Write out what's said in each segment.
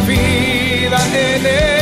vida en él.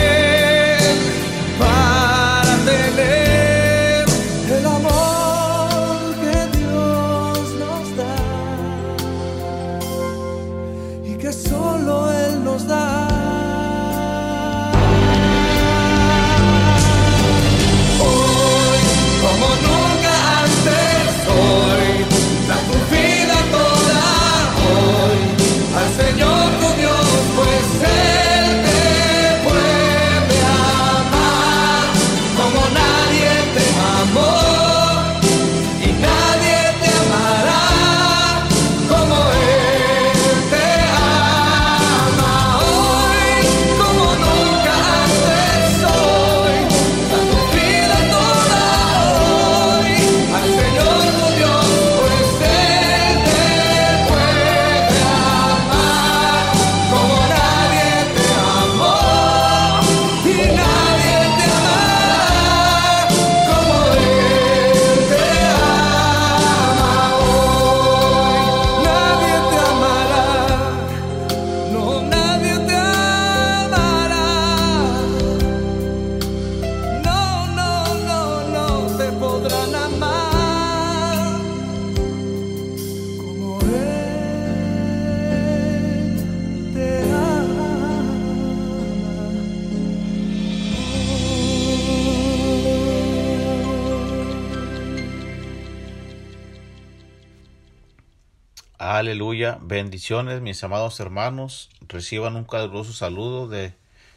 Aleluya, bendiciones mis amados hermanos, reciban un caluroso saludo de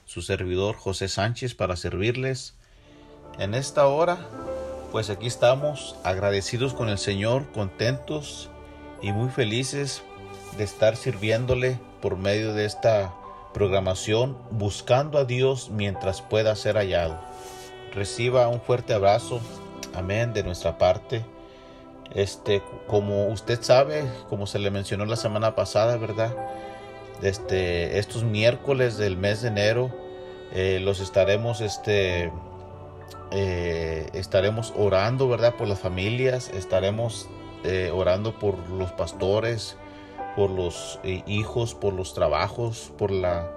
su servidor José Sánchez para servirles. En esta hora, pues aquí estamos agradecidos con el Señor, contentos y muy felices de estar sirviéndole por medio de esta programación, buscando a Dios mientras pueda ser hallado. Reciba un fuerte abrazo, amén, de nuestra parte este, como usted sabe, como se le mencionó la semana pasada, ¿verdad? Este, estos miércoles del mes de enero eh, los estaremos, este, eh, estaremos orando, ¿verdad? Por las familias, estaremos eh, orando por los pastores, por los hijos, por los trabajos, por la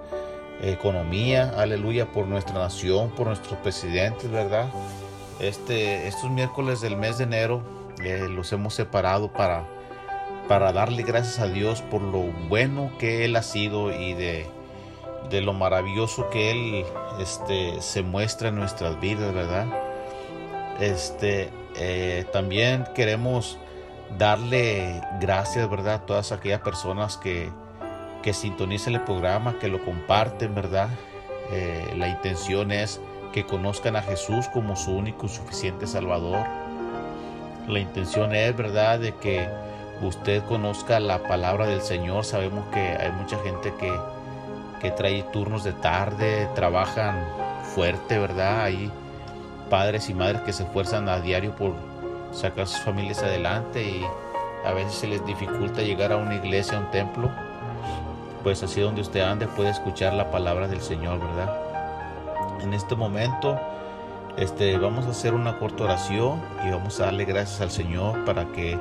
economía, aleluya, por nuestra nación, por nuestros presidentes, ¿verdad? Este, estos miércoles del mes de enero los hemos separado para, para darle gracias a Dios por lo bueno que Él ha sido y de, de lo maravilloso que Él este, se muestra en nuestras vidas, ¿verdad? Este, eh, también queremos darle gracias, ¿verdad? A todas aquellas personas que, que sintonicen el programa, que lo comparten, ¿verdad? Eh, la intención es que conozcan a Jesús como su único y suficiente Salvador la intención es, ¿verdad?, de que usted conozca la palabra del Señor. Sabemos que hay mucha gente que, que trae turnos de tarde, trabajan fuerte, ¿verdad? Hay padres y madres que se esfuerzan a diario por sacar sus familias adelante y a veces se les dificulta llegar a una iglesia, a un templo. Pues así donde usted ande puede escuchar la palabra del Señor, ¿verdad? En este momento este, vamos a hacer una corta oración y vamos a darle gracias al Señor para que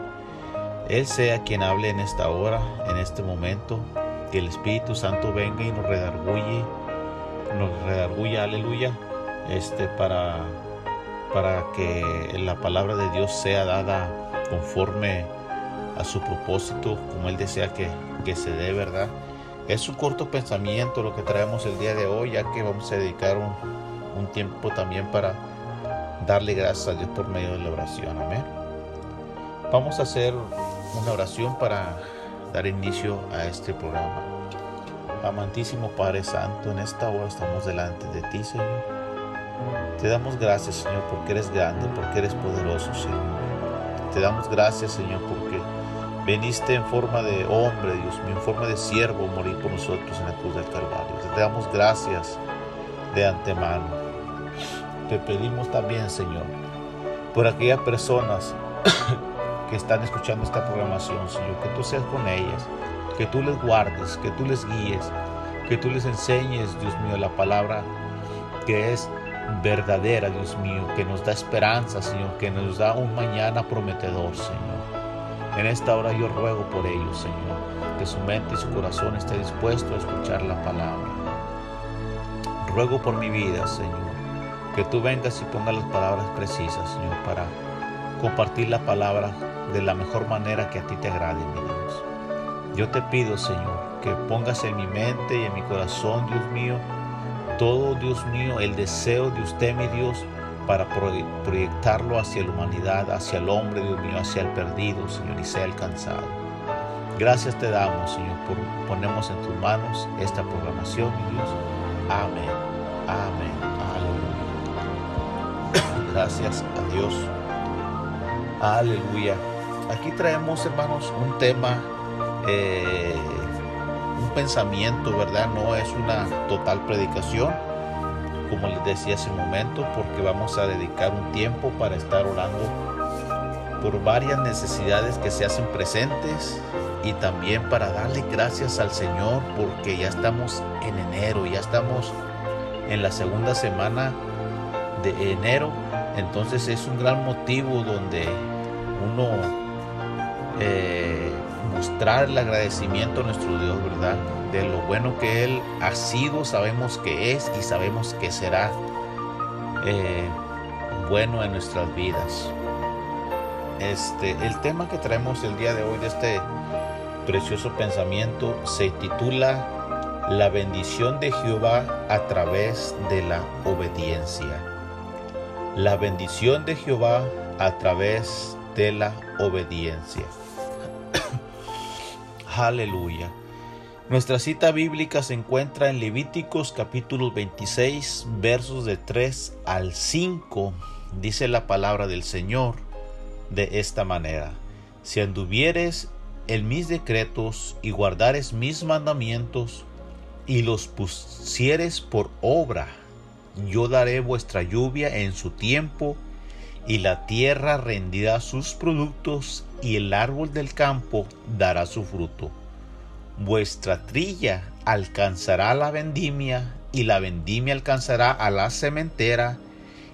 Él sea quien hable en esta hora, en este momento, que el Espíritu Santo venga y nos redarguye, nos redarguye, aleluya, este, para, para que la palabra de Dios sea dada conforme a su propósito, como Él desea que, que se dé, ¿verdad? Es un corto pensamiento lo que traemos el día de hoy, ya que vamos a dedicar un, un tiempo también para darle gracias a Dios por medio de la oración. Amén. Vamos a hacer una oración para dar inicio a este programa. Amantísimo Padre Santo, en esta hora estamos delante de ti, Señor. Te damos gracias, Señor, porque eres grande, porque eres poderoso, Señor. Te damos gracias, Señor, porque veniste en forma de hombre, Dios en forma de siervo, morir por nosotros en la cruz del Calvario. Te damos gracias de antemano. Te pedimos también, Señor, por aquellas personas que están escuchando esta programación, Señor, que tú seas con ellas, que tú les guardes, que tú les guíes, que tú les enseñes, Dios mío, la palabra que es verdadera, Dios mío, que nos da esperanza, Señor, que nos da un mañana prometedor, Señor. En esta hora yo ruego por ellos, Señor, que su mente y su corazón esté dispuesto a escuchar la palabra. Ruego por mi vida, Señor, que tú vengas y pongas las palabras precisas, Señor, para compartir la palabra de la mejor manera que a ti te agrade, mi Dios. Yo te pido, Señor, que pongas en mi mente y en mi corazón, Dios mío, todo, Dios mío, el deseo de usted, mi Dios, para proyectarlo hacia la humanidad, hacia el hombre, Dios mío, hacia el perdido, Señor, y sea alcanzado. Gracias te damos, Señor, por ponemos en tus manos esta programación, mi Dios. Amén. Amén. Gracias a Dios. Aleluya. Aquí traemos, hermanos, un tema, eh, un pensamiento, ¿verdad? No es una total predicación, como les decía hace un momento, porque vamos a dedicar un tiempo para estar orando por varias necesidades que se hacen presentes y también para darle gracias al Señor porque ya estamos en enero, ya estamos en la segunda semana de enero, entonces es un gran motivo donde uno eh, mostrar el agradecimiento a nuestro Dios, ¿verdad? De lo bueno que Él ha sido, sabemos que es y sabemos que será eh, bueno en nuestras vidas. Este, el tema que traemos el día de hoy de este precioso pensamiento se titula La bendición de Jehová a través de la obediencia. La bendición de Jehová a través de la obediencia. Aleluya. Nuestra cita bíblica se encuentra en Levíticos capítulo 26 versos de 3 al 5. Dice la palabra del Señor de esta manera. Si anduvieres en mis decretos y guardares mis mandamientos y los pusieres por obra, yo daré vuestra lluvia en su tiempo y la tierra rendirá sus productos y el árbol del campo dará su fruto. Vuestra trilla alcanzará la vendimia y la vendimia alcanzará a la cementera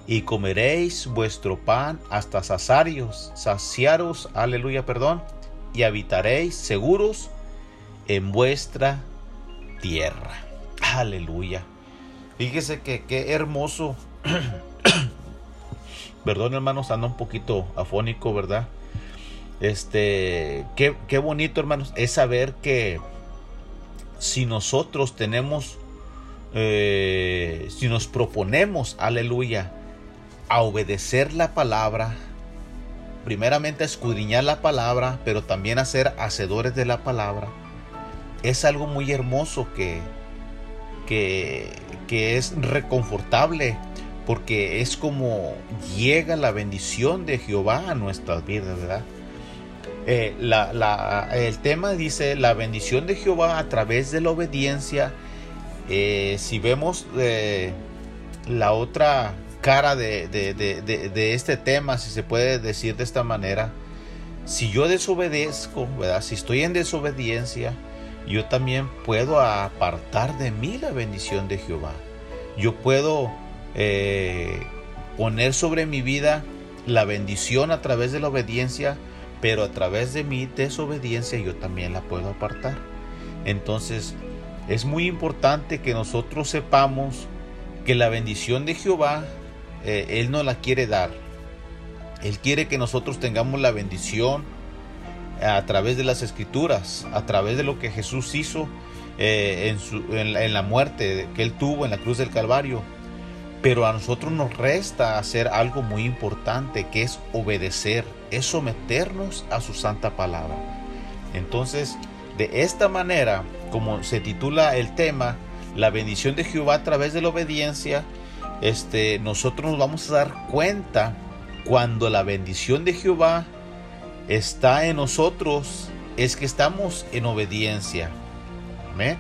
y comeréis vuestro pan hasta sasarios, saciaros, aleluya, perdón, y habitaréis seguros en vuestra tierra. Aleluya. Fíjese que qué hermoso. Perdón, hermanos, anda un poquito afónico, ¿verdad? Este, qué, qué bonito, hermanos, es saber que si nosotros tenemos, eh, si nos proponemos, aleluya, a obedecer la palabra, primeramente a escudriñar la palabra, pero también a ser hacedores de la palabra, es algo muy hermoso que, que, que es reconfortable porque es como llega la bendición de Jehová a nuestras vidas, ¿verdad? Eh, el tema dice la bendición de Jehová a través de la obediencia Eh, si vemos eh, la otra cara de, de, este tema, si se puede decir de esta manera, si yo desobedezco, ¿verdad? si estoy en desobediencia, yo también puedo apartar de mí la bendición de Jehová. Yo puedo eh, poner sobre mi vida la bendición a través de la obediencia, pero a través de mi desobediencia yo también la puedo apartar. Entonces, es muy importante que nosotros sepamos que la bendición de Jehová, eh, Él no la quiere dar. Él quiere que nosotros tengamos la bendición a través de las escrituras, a través de lo que Jesús hizo eh, en, su, en la muerte que Él tuvo en la cruz del Calvario. Pero a nosotros nos resta hacer algo muy importante, que es obedecer, es someternos a su santa palabra. Entonces, de esta manera, como se titula el tema, la bendición de Jehová a través de la obediencia, este, nosotros nos vamos a dar cuenta cuando la bendición de Jehová está en nosotros, es que estamos en obediencia. Amén.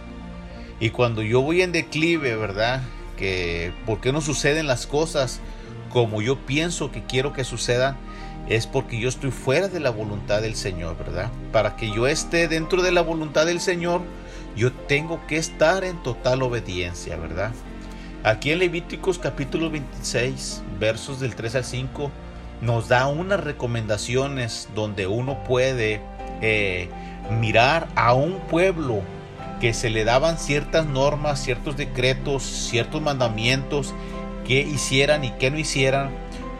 Y cuando yo voy en declive, ¿verdad? Que por qué no suceden las cosas como yo pienso que quiero que sucedan, es porque yo estoy fuera de la voluntad del Señor, ¿verdad? Para que yo esté dentro de la voluntad del Señor, yo tengo que estar en total obediencia, ¿verdad? Aquí en Levíticos capítulo 26, versos del 3 al 5, nos da unas recomendaciones donde uno puede eh, mirar a un pueblo que se le daban ciertas normas, ciertos decretos, ciertos mandamientos que hicieran y que no hicieran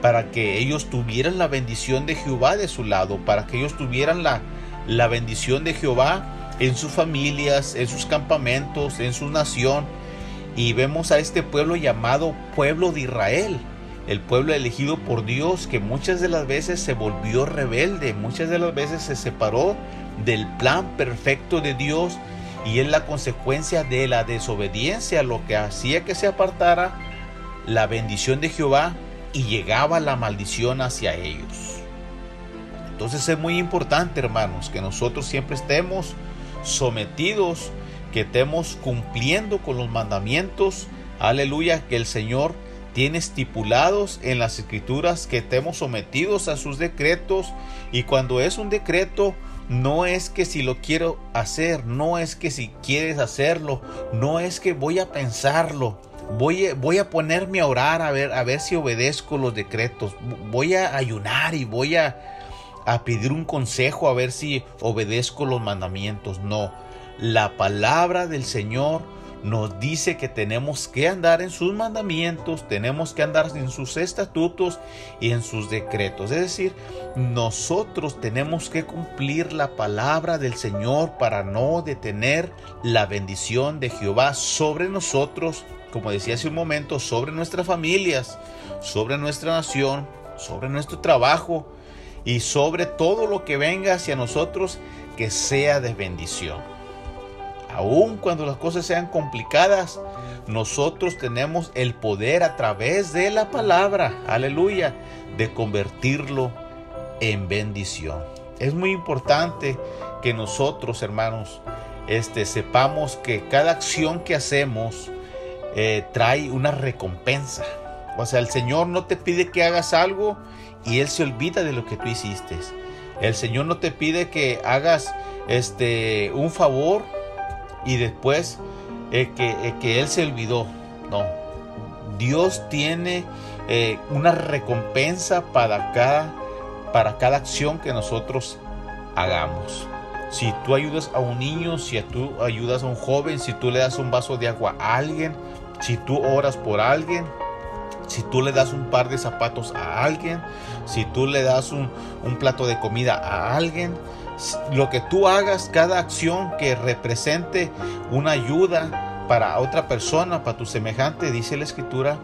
para que ellos tuvieran la bendición de Jehová de su lado, para que ellos tuvieran la, la bendición de Jehová en sus familias, en sus campamentos, en su nación. Y vemos a este pueblo llamado pueblo de Israel, el pueblo elegido por Dios que muchas de las veces se volvió rebelde, muchas de las veces se separó del plan perfecto de Dios y es la consecuencia de la desobediencia lo que hacía que se apartara la bendición de Jehová y llegaba la maldición hacia ellos. Entonces es muy importante, hermanos, que nosotros siempre estemos sometidos, que estemos cumpliendo con los mandamientos, aleluya, que el Señor tiene estipulados en las escrituras, que estemos sometidos a sus decretos y cuando es un decreto, no es que si lo quiero hacer, no es que si quieres hacerlo, no es que voy a pensarlo, Voy, voy, a ponerme a orar a ver, a ver si obedezco los decretos. Voy a ayunar y voy a, a pedir un consejo a ver si obedezco los mandamientos. No, la palabra del Señor nos dice que tenemos que andar en sus mandamientos, tenemos que andar en sus estatutos y en sus decretos. Es decir, nosotros tenemos que cumplir la palabra del Señor para no detener la bendición de Jehová sobre nosotros como decía hace un momento, sobre nuestras familias, sobre nuestra nación, sobre nuestro trabajo y sobre todo lo que venga hacia nosotros que sea de bendición. Aun cuando las cosas sean complicadas, nosotros tenemos el poder a través de la palabra, aleluya, de convertirlo en bendición. Es muy importante que nosotros, hermanos, este, sepamos que cada acción que hacemos eh, trae una recompensa. O sea, el Señor no te pide que hagas algo y Él se olvida de lo que tú hiciste. El Señor no te pide que hagas este, un favor y después eh, que, eh, que, Él se olvidó. No. Dios tiene una recompensa para cada, para cada acción que nosotros hagamos. Si tú ayudas a un niño, si tú ayudas a un joven, si tú le das un vaso de agua a alguien, si tú oras por alguien, si tú le das un par de zapatos a alguien, si tú le das un, plato de comida a alguien, lo que tú hagas, cada acción que represente una ayuda para otra persona, para tu semejante, dice la escritura,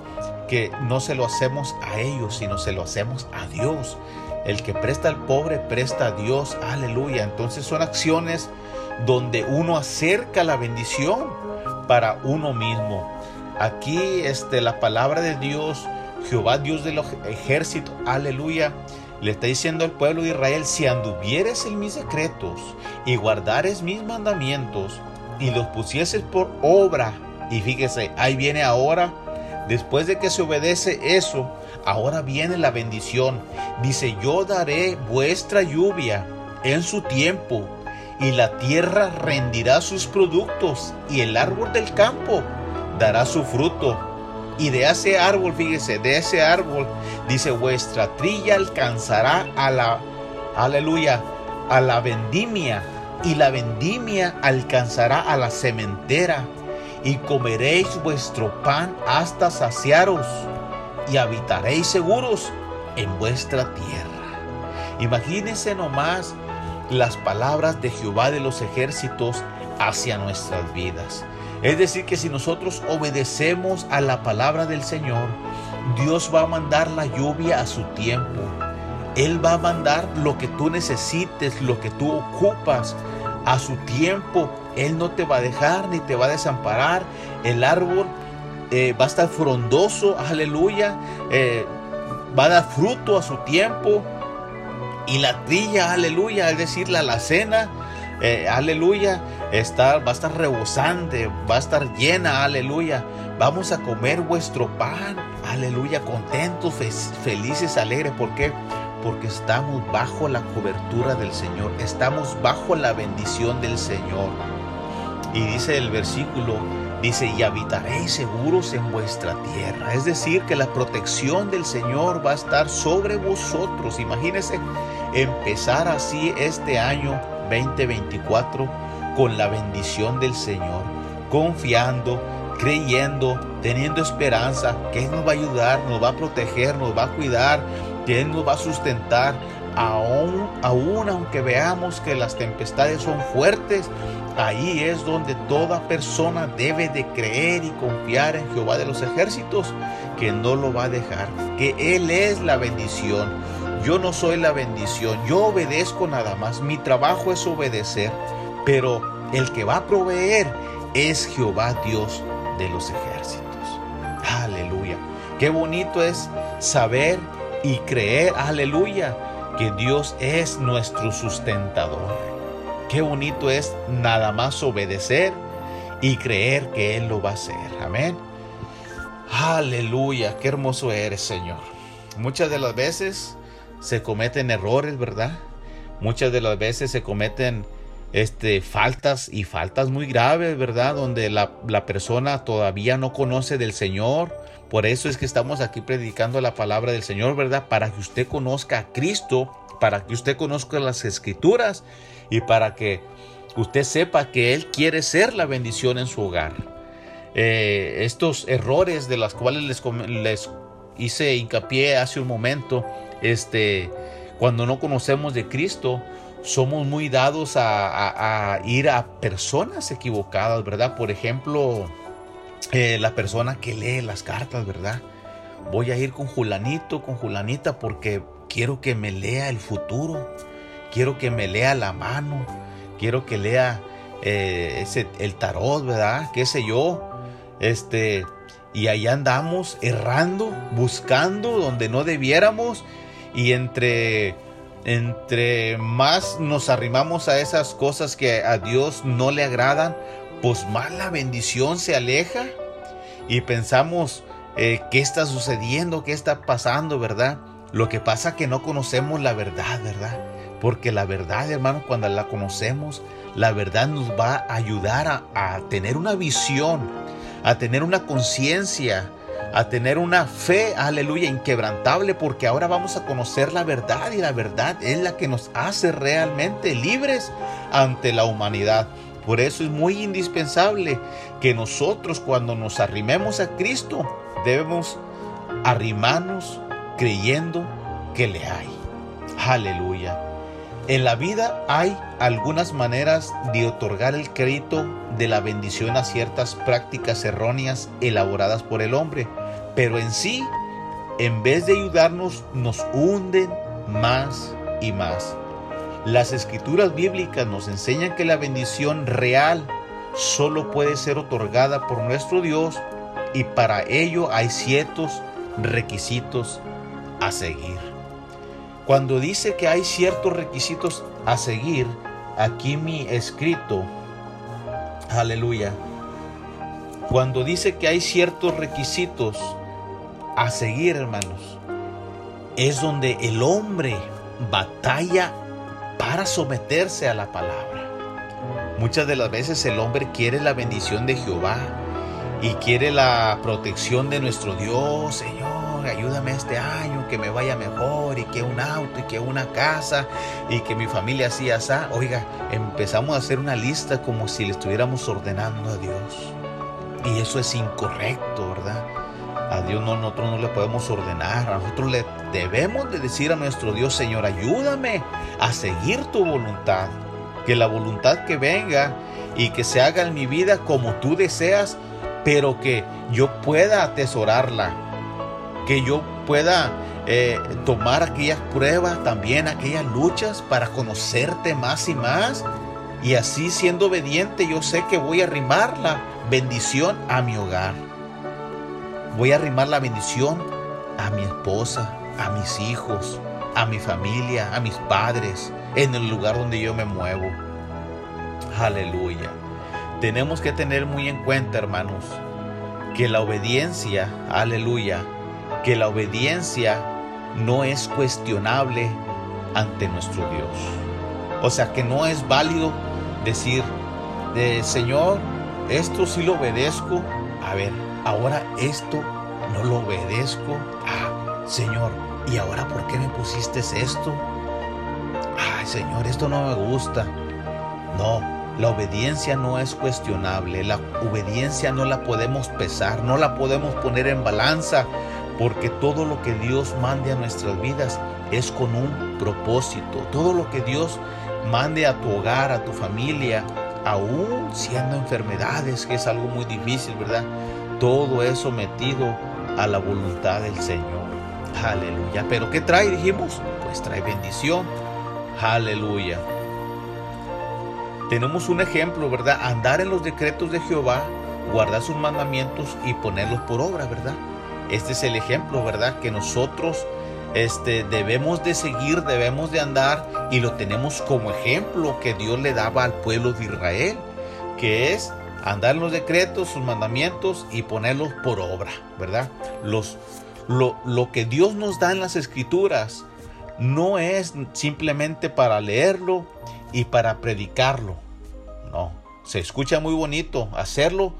que no se lo hacemos a ellos, sino se lo hacemos a Dios. El que presta al pobre, presta a Dios. Aleluya. Entonces son acciones donde uno acerca la bendición para uno mismo. Aquí este, la palabra de Dios, Jehová Dios de los ejércitos, aleluya, le está diciendo al pueblo de Israel, si anduvieres en mis decretos y guardares mis mandamientos y los pusieses por obra, Y fíjese, ahí viene ahora, después de que se obedece eso, ahora viene la bendición. Dice, yo daré vuestra lluvia en su tiempo, y la tierra rendirá sus productos, y el árbol del campo dará su fruto. Y de ese árbol, fíjese, de ese árbol, dice, vuestra trilla alcanzará a la, aleluya, a la vendimia, y la vendimia alcanzará a la cementera, y comeréis vuestro pan hasta saciaros, y habitaréis seguros en vuestra tierra. Imagínense nomás las palabras de Jehová de los ejércitos hacia nuestras vidas. Es decir, que si nosotros obedecemos a la palabra del Señor, Dios va a mandar la lluvia a su tiempo. Él va a mandar lo que tú necesites, lo que tú ocupas a su tiempo. Él no te va a dejar ni te va a desamparar. El árbol eh, va a estar frondoso, aleluya. Eh, va a dar fruto a su tiempo. Y la trilla, aleluya, es decir, la alacena, eh, aleluya, está, va a estar rebosante, va a estar llena, aleluya. Vamos a comer vuestro pan, aleluya, contentos, felices, alegres. ¿Por qué? Porque estamos bajo la cobertura del Señor, estamos bajo la bendición del Señor. Y dice el versículo, dice, y habitaréis seguros en vuestra tierra. Es decir, que la protección del Señor va a estar sobre vosotros. Imagínense empezar así este año 2024 con la bendición del Señor, confiando, creyendo, teniendo esperanza que Él nos va a ayudar, nos va a proteger, nos va a cuidar, que Él nos va a sustentar, aún, aún aunque veamos que las tempestades son fuertes, ahí es donde toda persona debe de creer y confiar en Jehová de los ejércitos, que no lo va a dejar, que Él es la bendición. Yo no soy la bendición, yo obedezco nada más, mi trabajo es obedecer, pero el que va a proveer es Jehová Dios de los ejércitos. Aleluya. Qué bonito es saber y creer, aleluya, que Dios es nuestro sustentador. Qué bonito es nada más obedecer y creer que Él lo va a hacer. Amén. Aleluya, qué hermoso eres, Señor. Muchas de las veces se cometen errores, ¿verdad? Muchas de las veces se cometen este, faltas y faltas muy graves, ¿verdad? Donde la, la persona todavía no conoce del Señor, por eso es que estamos aquí predicando la palabra del Señor, ¿verdad? Para que usted conozca a Cristo, para que usted conozca las escrituras y para que usted sepa que Él quiere ser la bendición en su hogar. Eh, estos errores de los cuales les, les, hice hincapié hace un momento, este, cuando no conocemos de Cristo, somos muy dados a, ir a personas equivocadas, ¿verdad? Por ejemplo, eh, la persona que lee las cartas, ¿verdad? Voy a ir con Julanito, con Julanita, porque quiero que me lea el futuro, quiero que me lea la mano, quiero que lea eh, ese, el tarot, ¿verdad? ¿Qué sé yo? Este, y ahí andamos errando, buscando donde no debiéramos, y entre entre más nos arrimamos a esas cosas que a Dios no le agradan, pues más la bendición se aleja y pensamos eh, qué está sucediendo, qué está pasando, ¿verdad? Lo que pasa que no conocemos la verdad, ¿verdad? Porque la verdad, hermano, cuando la conocemos, la verdad nos va a ayudar a tener una visión, a tener una conciencia, a tener una fe, aleluya, inquebrantable, porque ahora vamos a conocer la verdad y la verdad es la que nos hace realmente libres ante la humanidad. Por eso es muy indispensable que nosotros cuando nos arrimemos a Cristo debemos arrimarnos creyendo que le hay. Aleluya. En la vida hay algunas maneras de otorgar el crédito de la bendición a ciertas prácticas erróneas elaboradas por el hombre, pero en sí, en vez de ayudarnos, nos hunden más y más. Las escrituras bíblicas nos enseñan que la bendición real solo puede ser otorgada por nuestro Dios y para ello hay ciertos requisitos a seguir. Cuando dice que hay ciertos requisitos a seguir, aquí mi escrito, aleluya, cuando dice que hay ciertos requisitos a seguir, hermanos, es donde el hombre batalla para someterse a la palabra. Muchas de las veces el hombre quiere la bendición de Jehová y quiere la protección de nuestro Dios, Señor, ayúdame este año, que me vaya mejor y que un auto y que una casa y que mi familia así así. Oiga, empezamos a hacer una lista como si le estuviéramos ordenando a Dios. Y eso es incorrecto, ¿verdad? A Dios no, nosotros no le podemos ordenar, a nosotros le debemos de decir a nuestro Dios, Señor, ayúdame a seguir tu voluntad, que la voluntad que venga y que se haga en mi vida como tú deseas, pero que yo pueda atesorarla, que yo pueda eh, tomar aquellas pruebas, también aquellas luchas para conocerte más y más. Y así siendo obediente, yo sé que voy a arrimar la bendición a mi hogar. Voy a arrimar la bendición a mi esposa, a mis hijos, a mi familia, a mis padres, en el lugar donde yo me muevo. Aleluya. Tenemos que tener muy en cuenta, hermanos, que la obediencia, aleluya, que la obediencia no es cuestionable ante nuestro Dios. O sea, que no es válido decir, de Señor, esto sí lo obedezco. A ver, ahora esto no lo obedezco. Ah, Señor, ¿y ahora por qué me pusiste esto? Ay, Señor, esto no me gusta. No, la obediencia no es cuestionable. La obediencia no la podemos pesar, no la podemos poner en balanza, porque todo lo que Dios mande a nuestras vidas es con un propósito. Todo lo que Dios mande a tu hogar, a tu familia, aún siendo enfermedades, que es algo muy difícil, ¿verdad? Todo es sometido a la voluntad del Señor. Aleluya. Pero ¿qué trae? Dijimos, pues trae bendición. Aleluya. Tenemos un ejemplo, ¿verdad? Andar en los decretos de Jehová, guardar sus mandamientos y ponerlos por obra, ¿verdad? Este es el ejemplo, ¿verdad? Que nosotros este, debemos de seguir, debemos de andar y lo tenemos como ejemplo que Dios le daba al pueblo de Israel, que es andar en los decretos, sus mandamientos y ponerlos por obra, ¿verdad? Los, lo, lo que Dios nos da en las escrituras no es simplemente para leerlo y para predicarlo, no, se escucha muy bonito hacerlo,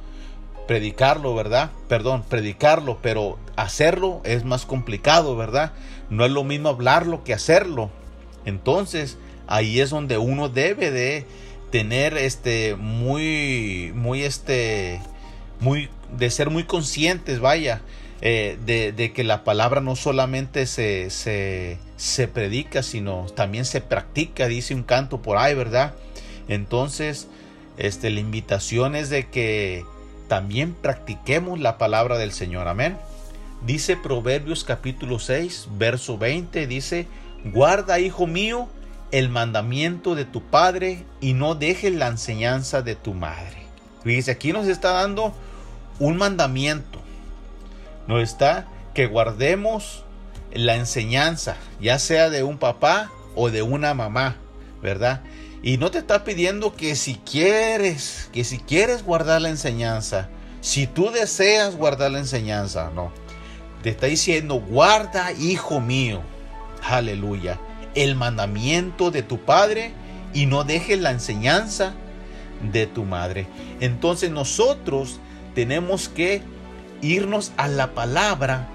predicarlo, ¿verdad? Perdón, predicarlo, pero hacerlo es más complicado, ¿verdad? No es lo mismo hablarlo que hacerlo. Entonces, ahí es donde uno debe de tener este muy muy este muy de ser muy conscientes, vaya, eh, de, de, que la palabra no solamente se, se, se predica, sino también se practica, dice un canto por ahí, ¿verdad? Entonces, este, la invitación es de que también practiquemos la palabra del Señor. Amén. Dice Proverbios capítulo 6, verso 20, dice, guarda, hijo mío, el mandamiento de tu padre y no dejes la enseñanza de tu madre. Fíjese, aquí nos está dando un mandamiento. Nos está que guardemos la enseñanza, ya sea de un papá o de una mamá, ¿verdad? Y no te está pidiendo que si quieres, que si quieres guardar la enseñanza, si tú deseas guardar la enseñanza, no. Te está diciendo, guarda, hijo mío, aleluya, el mandamiento de tu padre y no dejes la enseñanza de tu madre. Entonces nosotros tenemos que irnos a la palabra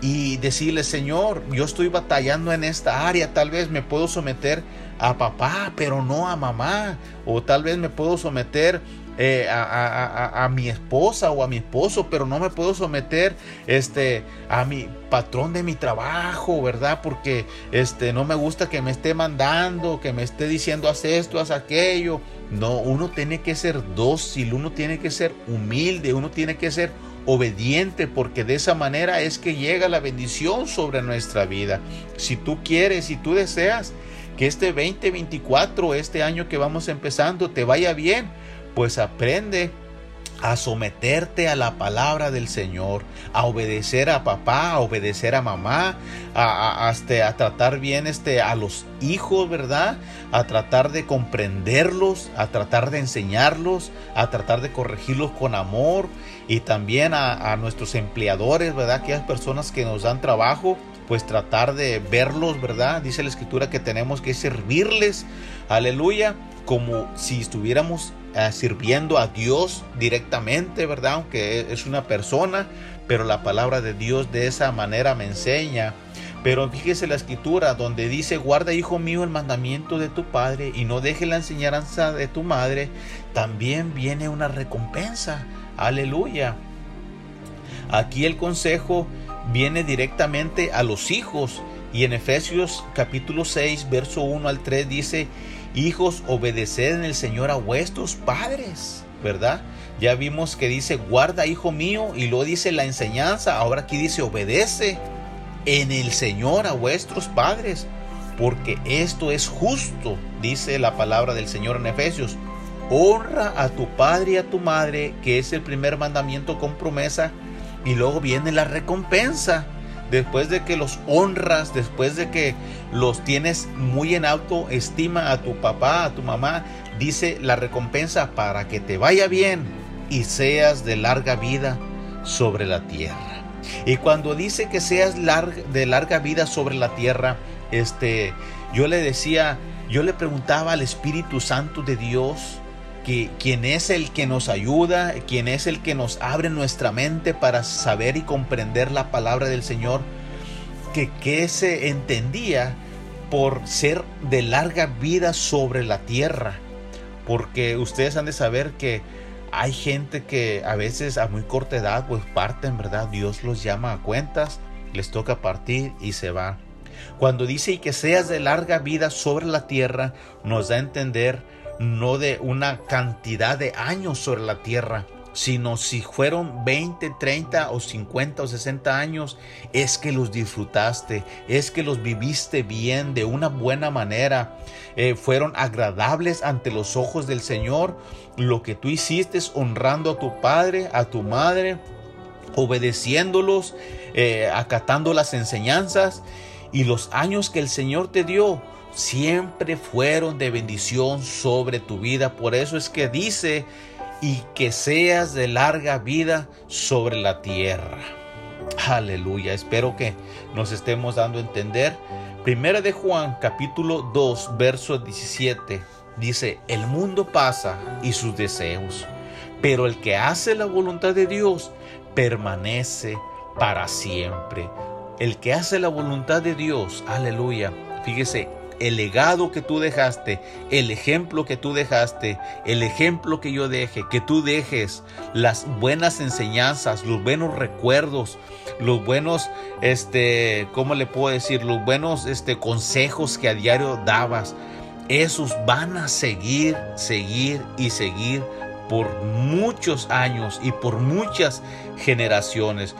y decirle, Señor, yo estoy batallando en esta área, tal vez me puedo someter a papá, pero no a mamá, o tal vez me puedo someter eh, a, mi esposa o a mi esposo, pero no me puedo someter este, a mi patrón de mi trabajo, ¿verdad? Porque este, no me gusta que me esté mandando, que me esté diciendo haz esto, haz aquello. No, uno tiene que ser dócil, uno tiene que ser humilde, uno tiene que ser obediente porque de esa manera es que llega la bendición sobre nuestra vida. Si tú quieres, si tú deseas que este 2024, este año que vamos empezando, te vaya bien, pues aprende a someterte a la palabra del Señor, a obedecer a papá, a obedecer a mamá, a, este, a tratar bien este, a los hijos, ¿verdad? A tratar de comprenderlos, a tratar de enseñarlos, a tratar de corregirlos con amor y también a, a nuestros empleadores, ¿verdad? Aquellas personas que nos dan trabajo, pues tratar de verlos, ¿verdad? Dice la escritura que tenemos que servirles, aleluya, como si estuviéramos eh, sirviendo a Dios directamente, ¿verdad? Aunque es una persona, pero la palabra de Dios de esa manera me enseña. Pero fíjese la escritura donde dice, guarda hijo mío el mandamiento de tu padre y no deje la enseñanza de tu madre, también viene una recompensa. Aleluya. Aquí el consejo viene directamente a los hijos y en Efesios capítulo 6, verso 1 al 3 dice, Hijos, obedeced en el Señor a vuestros padres, ¿verdad? Ya vimos que dice, guarda, hijo mío, y luego dice la enseñanza, ahora aquí dice, obedece en el Señor a vuestros padres, porque esto es justo, dice la palabra del Señor en Efesios. Honra a tu padre y a tu madre, que es el primer mandamiento con promesa, y luego viene la recompensa después de que los honras, después de que los tienes muy en alto estima a tu papá, a tu mamá, dice la recompensa para que te vaya bien y seas de larga vida sobre la tierra. Y cuando dice que seas de larga vida sobre la tierra, este, yo le decía, yo le preguntaba al Espíritu Santo de Dios, que quien es el que nos ayuda, quien es el que nos abre nuestra mente para saber y comprender la palabra del Señor, que, que se entendía por ser de larga vida sobre la tierra. Porque ustedes han de saber que hay gente que a veces a muy corta edad pues parten, ¿verdad? Dios los llama a cuentas, les toca partir y se va. Cuando dice que seas de larga vida sobre la tierra, nos da a entender no de una cantidad de años sobre la tierra, sino si fueron 20, 30 o 50 o 60 años, es que los disfrutaste, es que los viviste bien, de una buena manera, eh, fueron agradables ante los ojos del Señor, lo que tú hiciste honrando a tu padre, a tu madre, obedeciéndolos, eh, acatando las enseñanzas y los años que el Señor te dio siempre fueron de bendición sobre tu vida. Por eso es que dice, y que seas de larga vida sobre la tierra. Aleluya, espero que nos estemos dando a entender. Primera de Juan capítulo 2 verso 17 dice, el mundo pasa y sus deseos, pero el que hace la voluntad de Dios permanece para siempre. El que hace la voluntad de Dios, aleluya. Fíjese, el legado que tú dejaste, el ejemplo que tú dejaste, el ejemplo que yo deje, que tú dejes las buenas enseñanzas, los buenos recuerdos, los buenos, este, ¿cómo le puedo decir? Los buenos, este, consejos que a diario dabas. Esos van a seguir, seguir y seguir por muchos años y por muchas generaciones.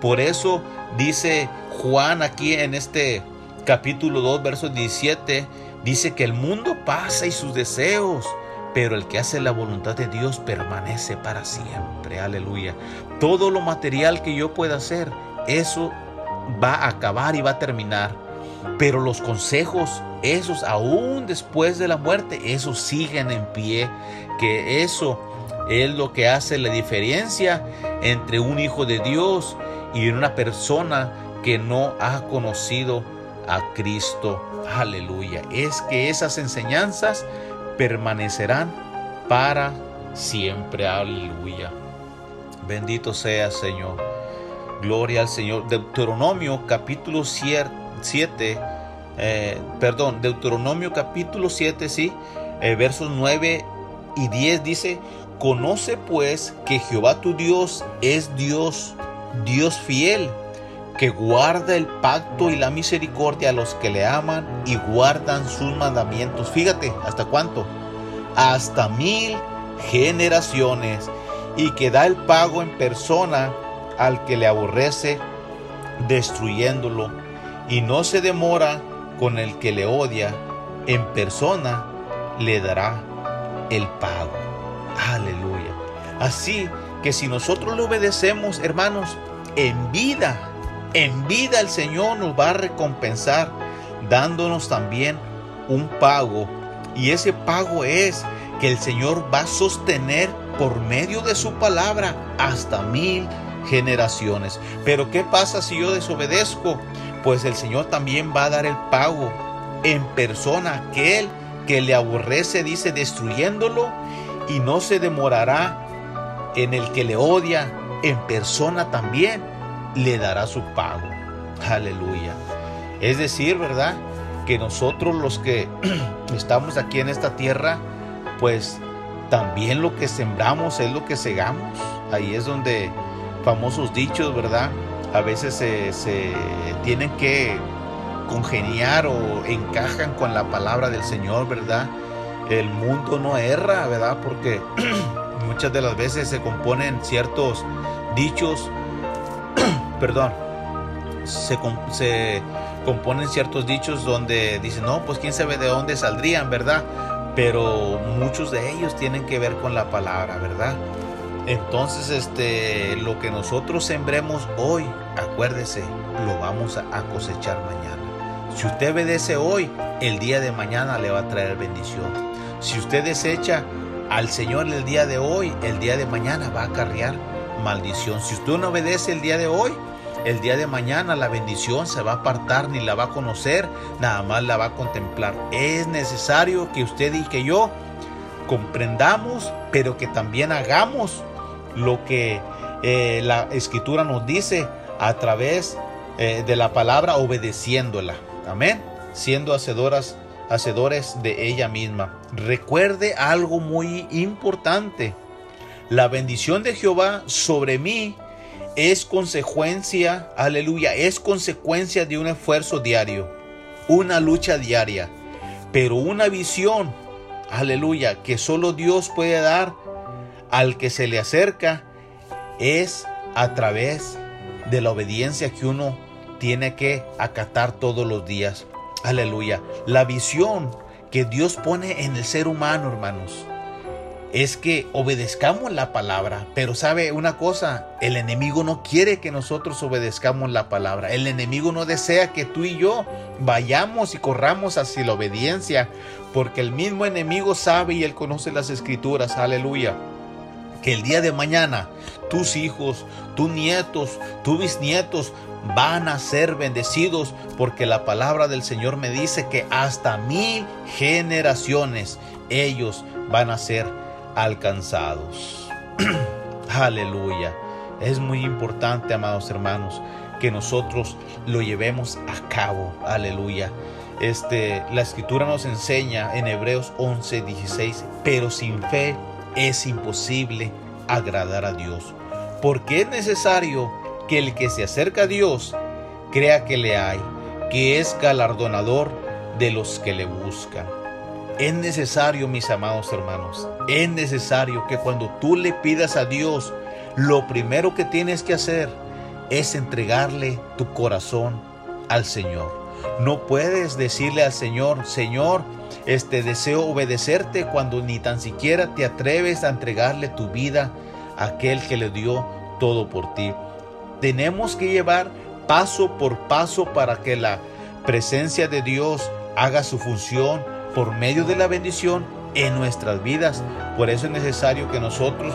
Por eso dice Juan aquí en este capítulo 2, verso 17, dice que el mundo pasa y sus deseos, pero el que hace la voluntad de Dios permanece para siempre. Aleluya. Todo lo material que yo pueda hacer, eso va a acabar y va a terminar. Pero los consejos, esos aún después de la muerte, esos siguen en pie. Que eso es lo que hace la diferencia entre un hijo de Dios y una persona que no ha conocido a Cristo. Aleluya. Es que esas enseñanzas permanecerán para siempre. Aleluya. Bendito sea Señor. Gloria al Señor. Deuteronomio capítulo 7. Eh, perdón, Deuteronomio capítulo 7, sí. Eh, versos 9 y 10 dice, conoce pues que Jehová tu Dios es Dios, Dios fiel que guarda el pacto y la misericordia a los que le aman y guardan sus mandamientos. Fíjate, ¿hasta cuánto? Hasta mil generaciones y que da el pago en persona al que le aborrece, destruyéndolo, y no se demora con el que le odia, en persona le dará el pago. Aleluya. Así que si nosotros le obedecemos, hermanos, en vida, en vida el Señor nos va a recompensar dándonos también un pago. Y ese pago es que el Señor va a sostener por medio de su palabra hasta mil generaciones. Pero ¿qué pasa si yo desobedezco? Pues el Señor también va a dar el pago en persona aquel que le aborrece, dice, destruyéndolo y no se demorará en el que le odia, en persona también le dará su pago. Aleluya. Es decir, ¿verdad? Que nosotros los que estamos aquí en esta tierra, pues también lo que sembramos es lo que segamos. Ahí es donde famosos dichos, ¿verdad? A veces se, tienen que congeniar o encajan con la palabra del Señor, ¿verdad? El mundo no erra, ¿verdad? Porque muchas de las veces se componen ciertos dichos, perdón, se, se componen ciertos dichos donde dicen, no, pues quién sabe de dónde saldrían, ¿verdad? Pero muchos de ellos tienen que ver con la palabra, ¿verdad? Entonces, este, lo que nosotros sembremos hoy, acuérdese, lo vamos a cosechar mañana. Si usted obedece hoy, el día de mañana le va a traer bendición. Si usted desecha al Señor el día de hoy, el día de mañana va a acarrear maldición. Si usted no obedece el día de hoy, el día de mañana la bendición se va a apartar ni la va a conocer, nada más la va a contemplar. Es necesario que usted y que yo comprendamos, pero que también hagamos lo que eh, la escritura nos dice a través eh, de la palabra, obedeciéndola. Amén. Siendo hacedoras, hacedores de ella misma. Recuerde algo muy importante. La bendición de Jehová sobre mí es consecuencia, aleluya, es consecuencia de un esfuerzo diario, una lucha diaria, pero una visión, aleluya, que solo Dios puede dar al que se le acerca es a través de la obediencia que uno tiene que acatar todos los días. Aleluya. La visión que Dios pone en el ser humano, hermanos, es que obedezcamos la palabra. Pero sabe una cosa, el enemigo no quiere que nosotros obedezcamos la palabra. El enemigo no desea que tú y yo vayamos y corramos hacia la obediencia, porque el mismo enemigo sabe y él conoce las escrituras. Aleluya. Que el día de mañana tus hijos, tus nietos, tus bisnietos van a ser bendecidos porque la palabra del Señor me dice que hasta mil generaciones ellos van a ser alcanzados. Aleluya. Es muy importante, amados hermanos, que nosotros lo llevemos a cabo. Aleluya. Este, la escritura nos enseña en Hebreos 11, 16, pero sin fe es imposible agradar a Dios, porque es necesario que el que se acerca a Dios crea que le hay, que es galardonador de los que le buscan. Es necesario, mis amados hermanos, es necesario que cuando tú le pidas a Dios, lo primero que tienes que hacer es entregarle tu corazón al Señor. No puedes decirle al Señor, Señor, este deseo obedecerte cuando ni tan siquiera te atreves a entregarle tu vida a aquel que le dio todo por ti. Tenemos que llevar paso por paso para que la presencia de Dios haga su función por medio de la bendición en nuestras vidas. Por eso es necesario que nosotros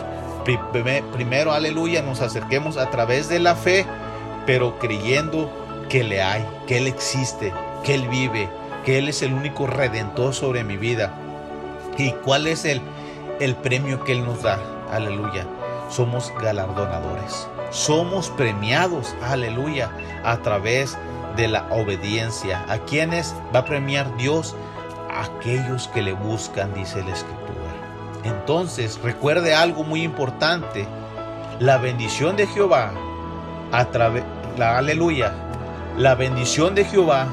primero, aleluya, nos acerquemos a través de la fe, pero creyendo que le hay, que Él existe, que Él vive, que Él es el único redentor sobre mi vida. ¿Y cuál es el, el premio que Él nos da? Aleluya. Somos galardonadores. Somos premiados, aleluya, a través de la obediencia. ¿A quienes va a premiar Dios? Aquellos que le buscan, dice la escritura. Entonces, recuerde algo muy importante. La bendición de Jehová, a través, la aleluya, la bendición de Jehová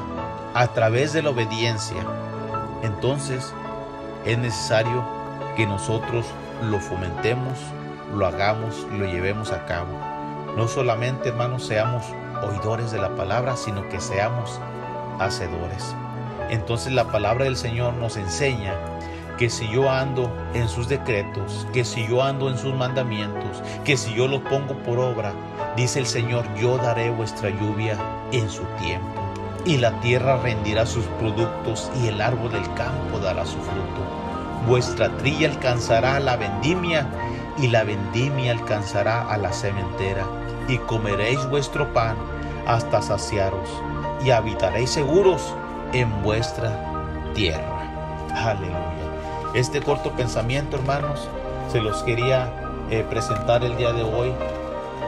a través de la obediencia. Entonces, es necesario que nosotros lo fomentemos, lo hagamos, lo llevemos a cabo. No solamente, hermanos, seamos oidores de la palabra, sino que seamos hacedores. Entonces la palabra del Señor nos enseña que si yo ando en sus decretos, que si yo ando en sus mandamientos, que si yo los pongo por obra, dice el Señor, yo daré vuestra lluvia en su tiempo. Y la tierra rendirá sus productos y el árbol del campo dará su fruto. Vuestra trilla alcanzará la vendimia y la vendimia alcanzará a la cementera. Y comeréis vuestro pan hasta saciaros y habitaréis seguros en vuestra tierra. Aleluya. Este corto pensamiento, hermanos, se los quería eh, presentar el día de hoy.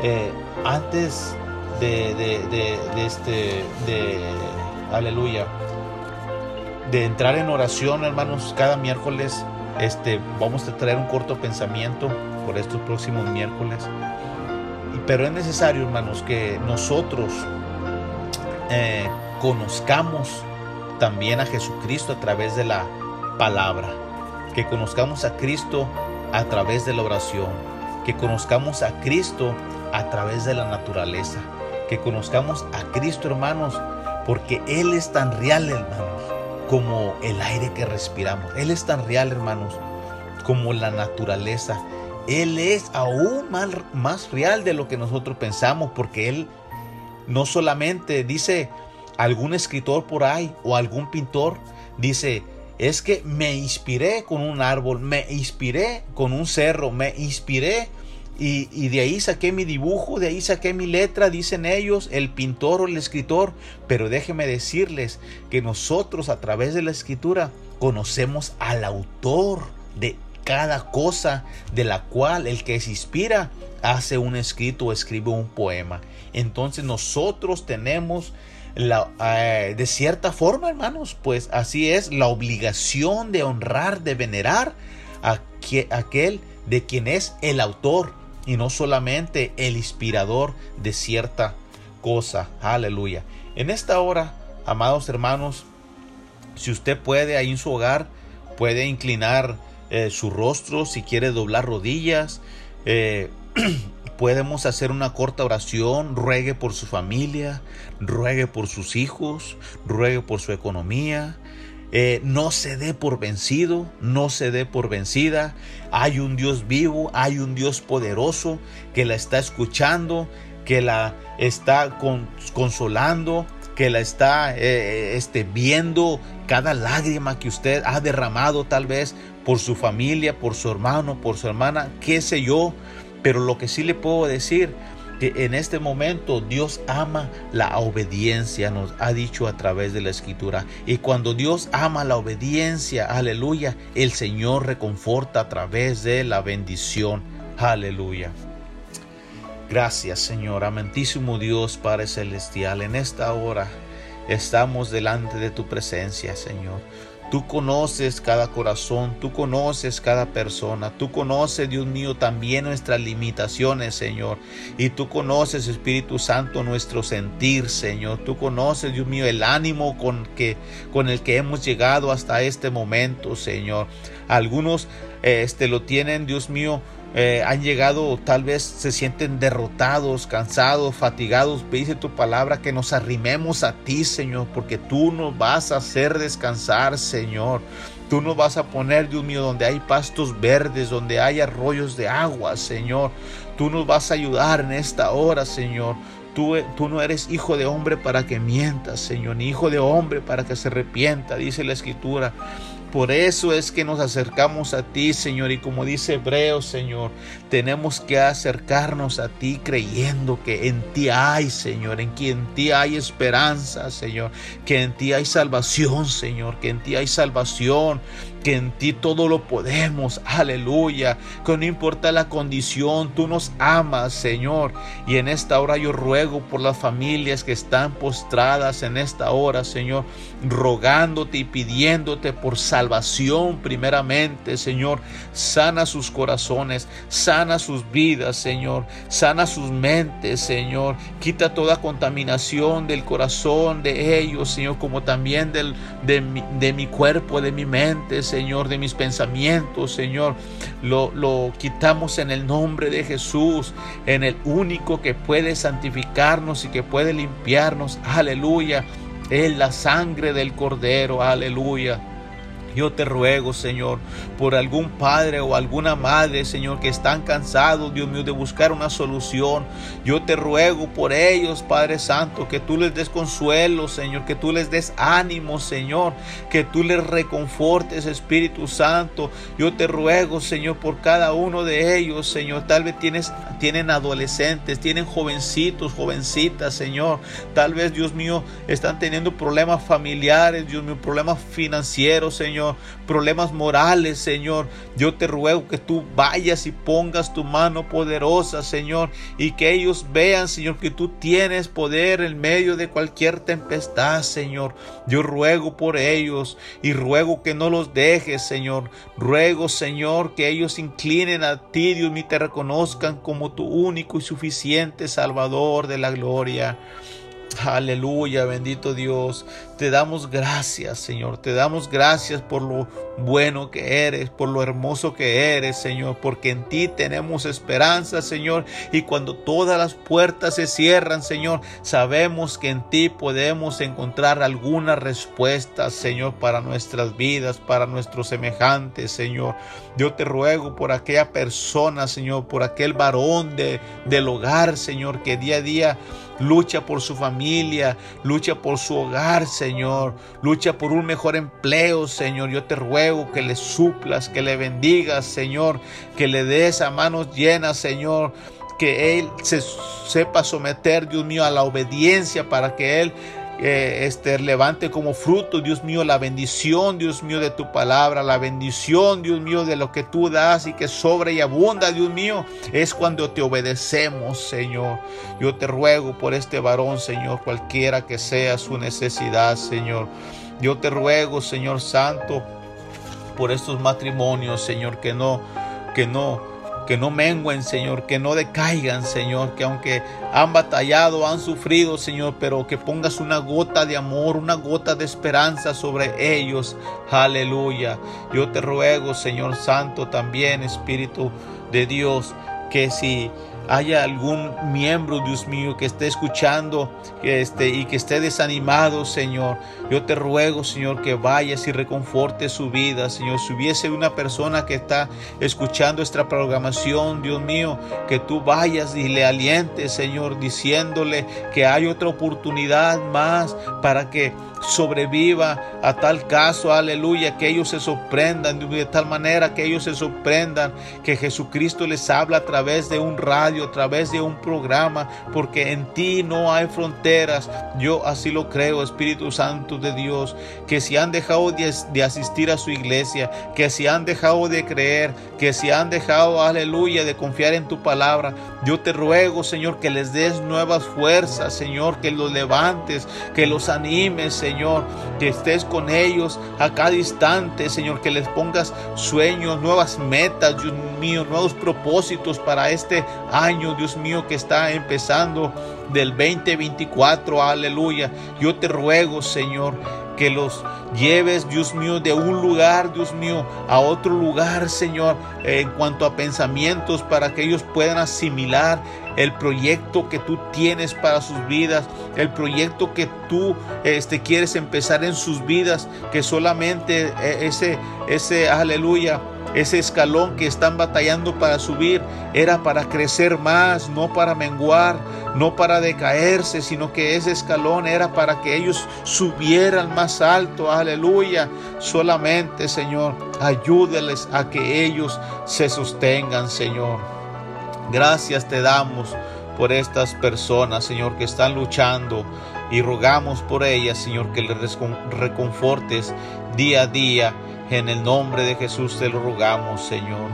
Eh, antes de, este, de, aleluya, de entrar en oración, hermanos, cada miércoles, este, vamos a traer un corto pensamiento por estos próximos miércoles. Pero es necesario, hermanos, que nosotros eh, conozcamos también a Jesucristo a través de la palabra que conozcamos a Cristo a través de la oración, que conozcamos a Cristo a través de la naturaleza, que conozcamos a Cristo, hermanos, porque Él es tan real, hermanos, como el aire que respiramos. Él es tan real, hermanos, como la naturaleza. Él es aún más, más real de lo que nosotros pensamos, porque Él no solamente dice algún escritor por ahí o algún pintor, dice, es que me inspiré con un árbol, me inspiré con un cerro, me inspiré y, de ahí saqué mi dibujo, de ahí saqué mi letra, dicen ellos, el pintor o el escritor. Pero déjenme decirles que nosotros a través de la escritura conocemos al autor de cada cosa de la cual el que se inspira hace un escrito o escribe un poema. Entonces nosotros tenemos eh, de cierta forma, hermanos, pues así es la obligación de honrar, de venerar a aquel de quien es el autor y no solamente el inspirador de cierta cosa. Aleluya. En esta hora, amados hermanos, si usted puede ahí en su hogar, puede inclinar eh, su rostro, si quiere doblar rodillas, eh, podemos hacer una corta oración, ruegue por su familia, ruegue por sus hijos, ruegue por su economía. Eh, no se dé por vencido, no se dé por vencida. Hay un Dios vivo, hay un Dios poderoso que la está escuchando, que la está consolando, que la está eh, este, viendo cada lágrima que usted ha derramado tal vez por su familia, por su hermano, por su hermana, qué sé yo. Pero lo que sí le puedo decir que en este momento Dios ama la obediencia, nos ha dicho a través de la escritura. Y cuando Dios ama la obediencia, aleluya, el Señor reconforta a través de la bendición, aleluya. Gracias Señor, amantísimo Dios Padre Celestial, en esta hora estamos delante de tu presencia, Señor. Tú conoces cada corazón, tú conoces cada persona, tú conoces, Dios mío, también nuestras limitaciones, Señor. Y tú conoces, Espíritu Santo, nuestro sentir, Señor. Tú conoces, Dios mío, el ánimo con, que, con el que hemos llegado hasta este momento, Señor. Algunos este, lo tienen, Dios mío, eh, han llegado, tal vez se sienten derrotados, cansados, fatigados. Dice tu palabra que nos arrimemos a ti, Señor, porque tú nos vas a hacer descansar, Señor. Tú nos vas a poner, Dios mío, donde hay pastos verdes, donde hay arroyos de agua, Señor. Tú nos vas a ayudar en esta hora, Señor. Tú, tú, no eres hijo de hombre para que mientas, Señor, ni hijo de hombre para que se arrepienta, dice la Escritura. Por eso es que nos acercamos a ti, Señor. Y como dice Hebreo, Señor, tenemos que acercarnos a ti creyendo que en ti hay, Señor, en que en ti hay esperanza, Señor, que en ti hay salvación, Señor, que en ti hay salvación, que en ti todo lo podemos, aleluya, que no importa la condición, tú nos amas, Señor. Y en esta hora yo ruego por las familias que están postradas en esta hora, Señor, rogándote y pidiéndote por salvación primeramente, Señor. Sana sus corazones, sana sus vidas, Señor. Sana sus mentes, Señor. Quita toda contaminación del corazón de ellos, Señor, como también del, de, mi, de mi cuerpo, de mi mente, Señor. Señor, de mis pensamientos, Señor. Lo, lo quitamos en el nombre de Jesús, en el único que puede santificarnos y que puede limpiarnos. Aleluya. Es la sangre del Cordero. Aleluya. Yo te ruego, Señor, por algún padre o alguna madre, Señor, que están cansados, Dios mío, de buscar una solución. Yo te ruego por ellos, Padre Santo, que tú les des consuelo, Señor, que tú les des ánimo, Señor, que tú les reconfortes, Espíritu Santo. Yo te ruego, Señor, por cada uno de ellos, Señor. Tal vez tienen adolescentes, tienen jovencitos, jovencitas, Señor. Tal vez, Dios mío, están teniendo problemas familiares, Dios mío, problemas financieros, Señor problemas morales, Señor. Yo te ruego que tú vayas y pongas tu mano poderosa, Señor, y que ellos vean, Señor, que tú tienes poder en medio de cualquier tempestad, Señor. Yo ruego por ellos y ruego que no los dejes, Señor. Ruego, Señor, que ellos inclinen a ti, Dios y te reconozcan como tu único y suficiente Salvador de la gloria. Aleluya, bendito Dios. Te damos gracias, Señor. Te damos gracias por lo bueno que eres, por lo hermoso que eres, Señor, porque en ti tenemos esperanza, Señor. Y cuando todas las puertas se cierran, Señor, sabemos que en ti podemos encontrar alguna respuesta, Señor, para nuestras vidas, para nuestros semejantes, Señor. Yo te ruego por aquella persona, Señor, por aquel varón de, del hogar, Señor, que día a día lucha por su familia, lucha por su hogar, Señor, lucha por un mejor empleo, Señor. Yo te ruego que le suplas, que le bendigas, Señor, que le des a manos llenas, Señor. Que Él se sepa someter, Dios mío, a la obediencia para que Él este, levante como fruto, Dios mío, la bendición, Dios mío, de tu palabra, la bendición, Dios mío, de lo que tú das y que sobra y abunda, Dios mío, es cuando te obedecemos, Señor. Yo te ruego por este varón, Señor, cualquiera que sea su necesidad, Señor. Yo te ruego, Señor Santo, por estos matrimonios, Señor, que no, que no, que no menguen, Señor, que no decaigan, Señor, que aunque han batallado, han sufrido, Señor, pero que pongas una gota de amor, una gota de esperanza sobre ellos. Aleluya. Yo te ruego, Señor Santo, también, Espíritu de Dios, que si haya algún miembro, Dios mío, que esté escuchando que esté, y que esté desanimado, Señor, yo te ruego, Señor, que vayas y reconforte su vida, Señor. Si hubiese una persona que está escuchando esta programación, Dios mío, que tú vayas y le alientes, Señor, diciéndole que hay otra oportunidad más para que sobreviva a tal caso, aleluya, que ellos se sorprendan de tal manera que ellos se sorprendan que Jesucristo les habla a través de un radio, a través de un programa, porque en ti no hay fronteras. Yo así lo creo, Espíritu Santo de Dios, que si han dejado de, asistir a su iglesia, que si han dejado de creer, que si han dejado, aleluya, de confiar en tu palabra, yo te ruego, Señor, que les des nuevas fuerzas, Señor, que los levantes, que los animes, Señor, que estés con ellos a cada instante, Señor, que les pongas sueños, nuevas metas, Dios mío, nuevos propósitos para este año, Dios mío, que está empezando del 2024, aleluya. Yo te ruego, Señor, que los lleves, Dios mío, de un lugar, Dios mío, a otro lugar, Señor, en cuanto a pensamientos, para que ellos puedan asimilar el proyecto que tú tienes para sus vidas, el proyecto que tú este, quieres empezar en sus vidas, que solamente eh, ese, ese, aleluya, ese escalón que están batallando para subir era para crecer más, no para menguar, no para decaerse, sino que ese escalón era para que ellos subieran más alto. Aleluya. Solamente, Señor, ayúdeles a que ellos se sostengan, Señor. Gracias te damos por estas personas, Señor, que están luchando y rogamos por ellas, Señor, que les reconfortes día a día en el nombre de Jesús te lo rogamos, Señor.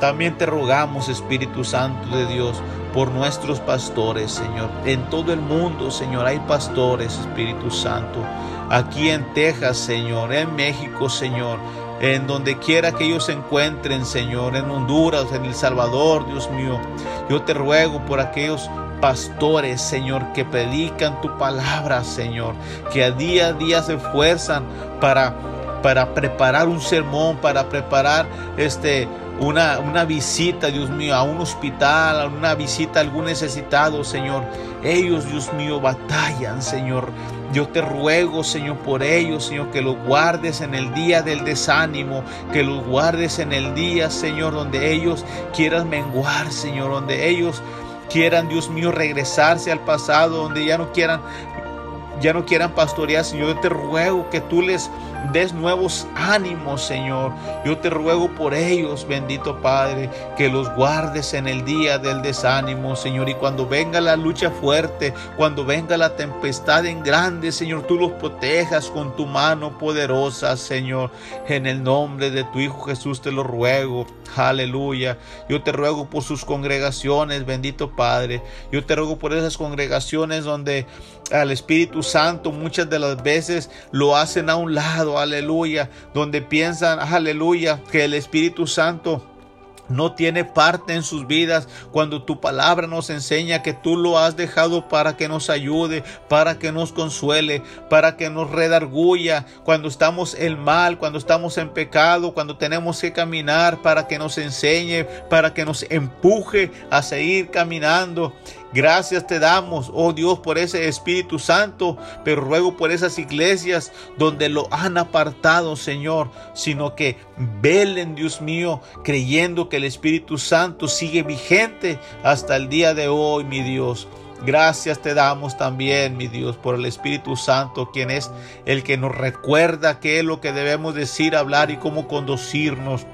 También te rogamos, Espíritu Santo de Dios, por nuestros pastores, Señor. En todo el mundo, Señor, hay pastores, Espíritu Santo. Aquí en Texas, Señor, en México, Señor, en donde quiera que ellos se encuentren, Señor, en Honduras, en El Salvador, Dios mío. Yo te ruego por aquellos pastores, Señor, que predican tu palabra, Señor, que a día a día se esfuerzan para para preparar un sermón, para preparar este una, una visita, Dios mío, a un hospital, a una visita a algún necesitado, Señor. Ellos, Dios mío, batallan, Señor. Yo te ruego, Señor, por ellos, Señor, que los guardes en el día del desánimo, que los guardes en el día, Señor, donde ellos quieran menguar, Señor, donde ellos quieran, Dios mío, regresarse al pasado, donde ya no quieran ya no quieran pastorear, Señor. Yo te ruego que tú les des nuevos ánimos, Señor. Yo te ruego por ellos, bendito Padre, que los guardes en el día del desánimo, Señor. Y cuando venga la lucha fuerte, cuando venga la tempestad en grande, Señor, tú los protejas con tu mano poderosa, Señor. En el nombre de tu Hijo Jesús te lo ruego. Aleluya. Yo te ruego por sus congregaciones, bendito Padre. Yo te ruego por esas congregaciones donde al Espíritu Santo muchas de las veces lo hacen a un lado, aleluya, donde piensan, aleluya, que el Espíritu Santo no tiene parte en sus vidas cuando tu palabra nos enseña que tú lo has dejado para que nos ayude, para que nos consuele, para que nos redarguya cuando estamos en mal, cuando estamos en pecado, cuando tenemos que caminar, para que nos enseñe, para que nos empuje a seguir caminando. Gracias te damos, oh Dios, por ese Espíritu Santo, pero ruego por esas iglesias donde lo han apartado, Señor, sino que velen, Dios mío, creyendo que el Espíritu Santo sigue vigente hasta el día de hoy, mi Dios. Gracias te damos también, mi Dios, por el Espíritu Santo, quien es el que nos recuerda qué es lo que debemos decir, hablar y cómo conducirnos.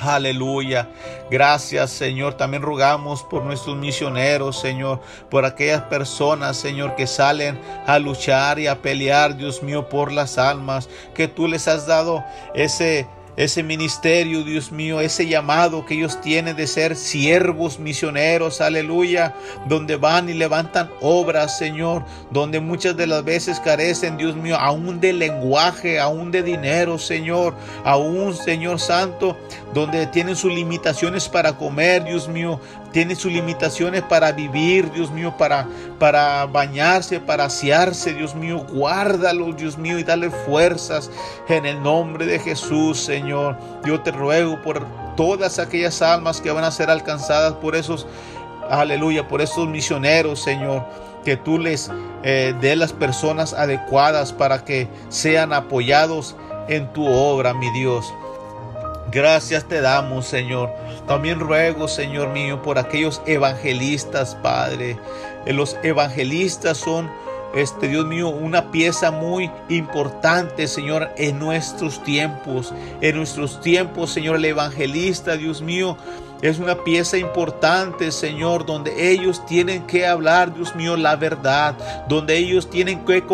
Aleluya. Gracias, Señor. También rogamos por nuestros misioneros, Señor, por aquellas personas, Señor, que salen a luchar y a pelear, Dios mío, por las almas, que tú les has dado ese ese ministerio, Dios mío, ese llamado que ellos tienen de ser siervos misioneros, aleluya, donde van y levantan obras, Señor, donde muchas de las veces carecen, Dios mío, aún de lenguaje, aún de dinero, Señor, aún, Señor Santo, donde tienen sus limitaciones para comer, Dios mío, tiene sus limitaciones para vivir, Dios mío, para, para bañarse, para asearse, Dios mío. Guárdalo, Dios mío, y dale fuerzas en el nombre de Jesús, Señor. Yo te ruego por todas aquellas almas que van a ser alcanzadas por esos, aleluya, por esos misioneros, Señor. Que tú les eh, dé las personas adecuadas para que sean apoyados en tu obra, mi Dios. Gracias te damos, Señor. También ruego, Señor mío, por aquellos evangelistas, Padre. Eh, los evangelistas son, este Dios mío, una pieza muy importante, Señor, en nuestros tiempos. En nuestros tiempos, Señor, el evangelista, Dios mío, es una pieza importante, Señor, donde ellos tienen que hablar, Dios mío, la verdad, donde ellos tienen que,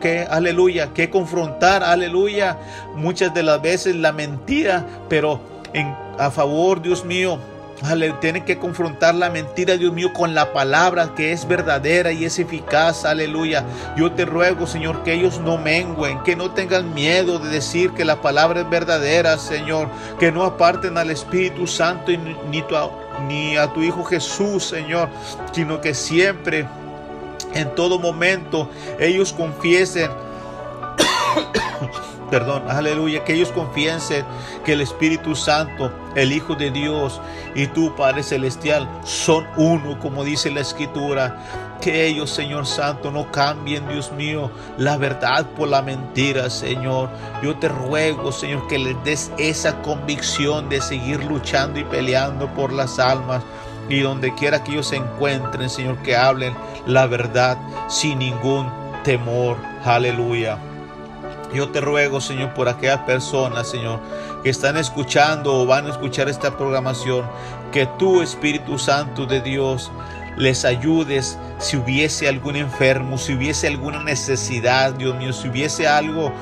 que, aleluya, que confrontar, aleluya, muchas de las veces la mentira, pero en, a favor, Dios mío, tienen que confrontar la mentira, Dios mío, con la palabra que es verdadera y es eficaz. Aleluya. Yo te ruego, Señor, que ellos no menguen, que no tengan miedo de decir que la palabra es verdadera, Señor. Que no aparten al Espíritu Santo ni a tu Hijo Jesús, Señor, sino que siempre, en todo momento, ellos confiesen perdón, aleluya, que ellos confiesen que el Espíritu Santo, el Hijo de Dios y tu Padre Celestial son uno, como dice la Escritura. Que ellos, Señor Santo, no cambien, Dios mío, la verdad por la mentira, Señor. Yo te ruego, Señor, que les des esa convicción de seguir luchando y peleando por las almas. Y donde quiera que ellos se encuentren, Señor, que hablen la verdad sin ningún temor. Aleluya. Yo te ruego, Señor, por aquellas personas, Señor, que están escuchando o van a escuchar esta programación, que tu Espíritu Santo de Dios les ayudes si hubiese algún enfermo, si hubiese alguna necesidad, Dios mío, si hubiese algo,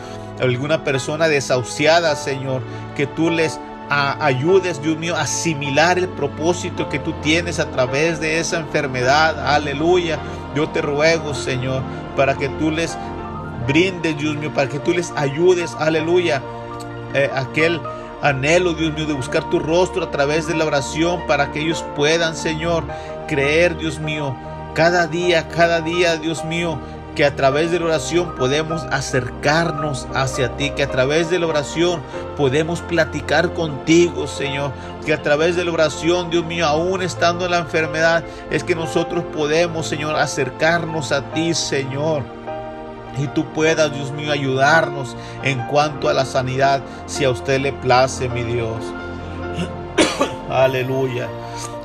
alguna persona desahuciada, Señor, que tú les ayudes, Dios mío, a asimilar el propósito que tú tienes a través de esa enfermedad. Aleluya. Yo te ruego, Señor, para que tú les brindes, Dios mío, para que tú les ayudes, aleluya, eh, aquel anhelo, Dios mío, de buscar tu rostro a través de la oración para que ellos puedan, Señor, creer, Dios mío, cada día, cada día, Dios mío, que a través de la oración podemos acercarnos hacia ti, que a través de la oración podemos platicar contigo, Señor, que a través de la oración, Dios mío, aún estando en la enfermedad, es que nosotros podemos, Señor, acercarnos a ti, Señor. Y tú puedas, Dios mío, ayudarnos en cuanto a la sanidad, si a usted le place, mi Dios. Aleluya.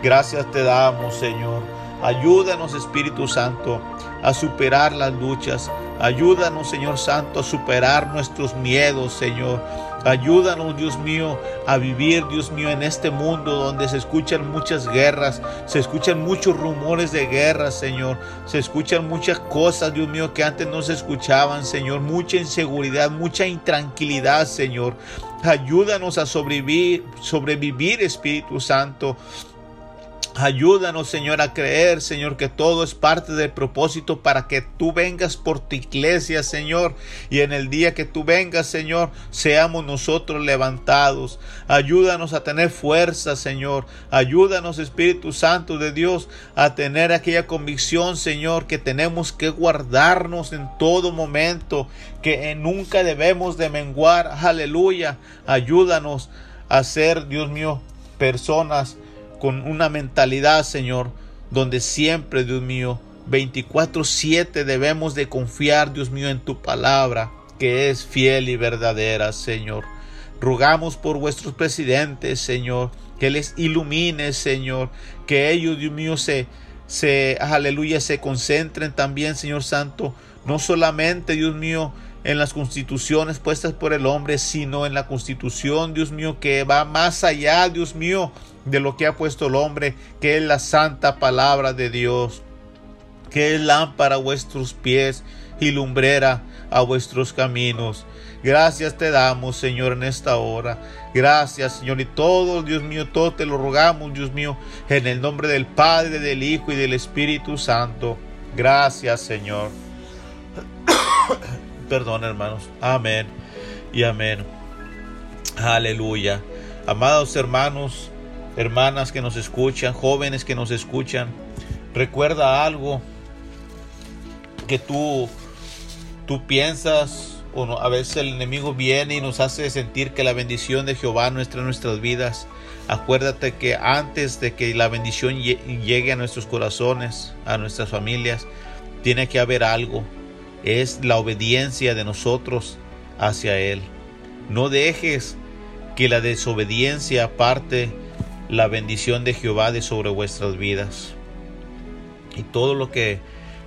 Gracias te damos, Señor. Ayúdanos, Espíritu Santo a superar las luchas. Ayúdanos, Señor Santo, a superar nuestros miedos, Señor. Ayúdanos, Dios mío, a vivir, Dios mío, en este mundo donde se escuchan muchas guerras, se escuchan muchos rumores de guerra, Señor. Se escuchan muchas cosas, Dios mío, que antes no se escuchaban, Señor. Mucha inseguridad, mucha intranquilidad, Señor. Ayúdanos a sobrevivir, sobrevivir, Espíritu Santo. Ayúdanos, Señor, a creer, Señor, que todo es parte del propósito para que tú vengas por tu iglesia, Señor. Y en el día que tú vengas, Señor, seamos nosotros levantados. Ayúdanos a tener fuerza, Señor. Ayúdanos, Espíritu Santo de Dios, a tener aquella convicción, Señor, que tenemos que guardarnos en todo momento, que nunca debemos de menguar. Aleluya. Ayúdanos a ser, Dios mío, personas con una mentalidad, Señor, donde siempre, Dios mío, 24/7 debemos de confiar, Dios mío, en tu palabra, que es fiel y verdadera, Señor. Rogamos por vuestros presidentes, Señor, que les ilumine, Señor, que ellos, Dios mío, se, se, aleluya, se concentren también, Señor Santo, no solamente, Dios mío, en las constituciones puestas por el hombre, sino en la constitución, Dios mío, que va más allá, Dios mío, de lo que ha puesto el hombre, que es la santa palabra de Dios, que es lámpara a vuestros pies y lumbrera a vuestros caminos. Gracias te damos, Señor, en esta hora. Gracias, Señor. Y todo, Dios mío, todo te lo rogamos, Dios mío, en el nombre del Padre, del Hijo y del Espíritu Santo. Gracias, Señor. Perdón, hermanos. Amén y amén. Aleluya. Amados hermanos, hermanas que nos escuchan, jóvenes que nos escuchan, recuerda algo que tú, tú piensas o a veces el enemigo viene y nos hace sentir que la bendición de Jehová no está en nuestras vidas. Acuérdate que antes de que la bendición llegue a nuestros corazones, a nuestras familias, tiene que haber algo. Es la obediencia de nosotros hacia Él. No dejes que la desobediencia aparte la bendición de Jehová de sobre vuestras vidas. Y todo lo que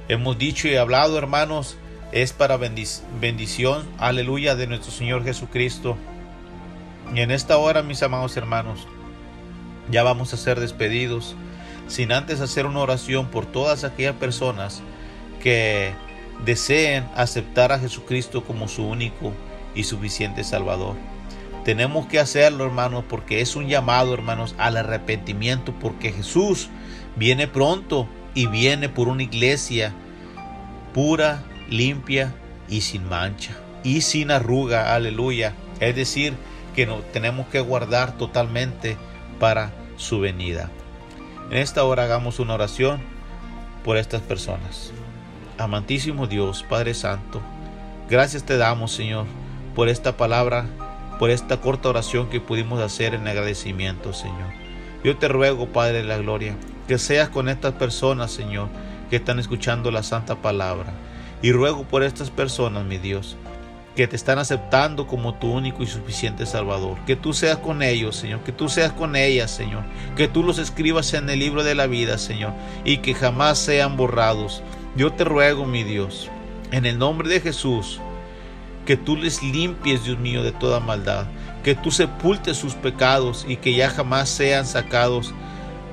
hemos dicho y hablado, hermanos, es para bendición, aleluya, de nuestro Señor Jesucristo. Y en esta hora, mis amados hermanos, ya vamos a ser despedidos, sin antes hacer una oración por todas aquellas personas que deseen aceptar a Jesucristo como su único y suficiente Salvador. Tenemos que hacerlo, hermanos, porque es un llamado, hermanos, al arrepentimiento, porque Jesús viene pronto y viene por una iglesia pura, limpia y sin mancha y sin arruga, aleluya. Es decir, que no, tenemos que guardar totalmente para su venida. En esta hora hagamos una oración por estas personas. Amantísimo Dios, Padre Santo, gracias te damos, Señor, por esta palabra por esta corta oración que pudimos hacer en agradecimiento, Señor. Yo te ruego, Padre de la Gloria, que seas con estas personas, Señor, que están escuchando la santa palabra. Y ruego por estas personas, mi Dios, que te están aceptando como tu único y suficiente Salvador. Que tú seas con ellos, Señor. Que tú seas con ellas, Señor. Que tú los escribas en el libro de la vida, Señor. Y que jamás sean borrados. Yo te ruego, mi Dios, en el nombre de Jesús, que tú les limpies, Dios mío, de toda maldad, que tú sepultes sus pecados y que ya jamás sean sacados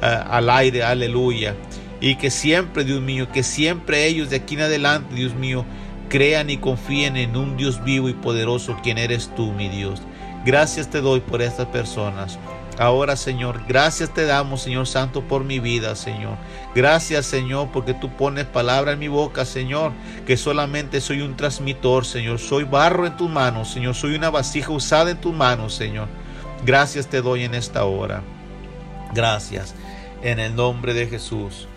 uh, al aire, aleluya. Y que siempre, Dios mío, que siempre ellos de aquí en adelante, Dios mío, crean y confíen en un Dios vivo y poderoso, quien eres tú, mi Dios. Gracias te doy por estas personas. Ahora, Señor, gracias te damos, Señor Santo, por mi vida, Señor. Gracias, Señor, porque tú pones palabra en mi boca, Señor, que solamente soy un transmitor, Señor. Soy barro en tus manos, Señor. Soy una vasija usada en tus manos, Señor. Gracias te doy en esta hora. Gracias. En el nombre de Jesús.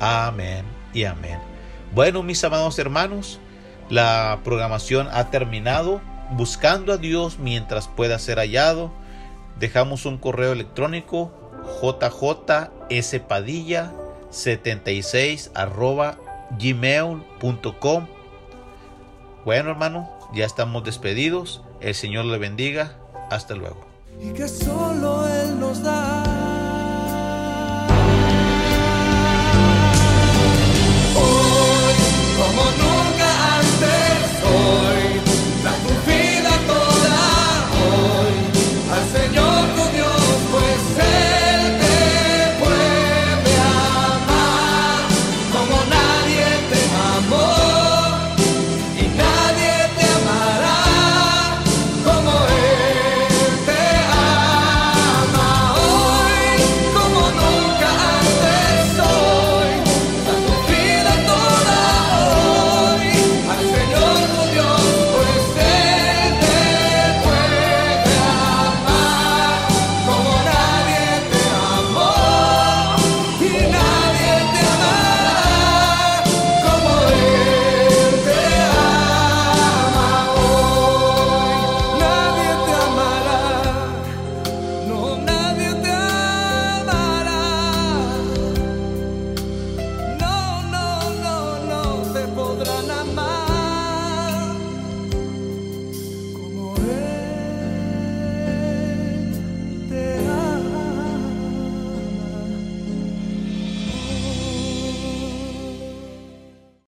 Amén y amén. Bueno, mis amados hermanos, la programación ha terminado. Buscando a Dios mientras pueda ser hallado. Dejamos un correo electrónico jjspadilla76 arroba gmail.com. Bueno, hermano, ya estamos despedidos. El Señor le bendiga. Hasta luego. Él nos da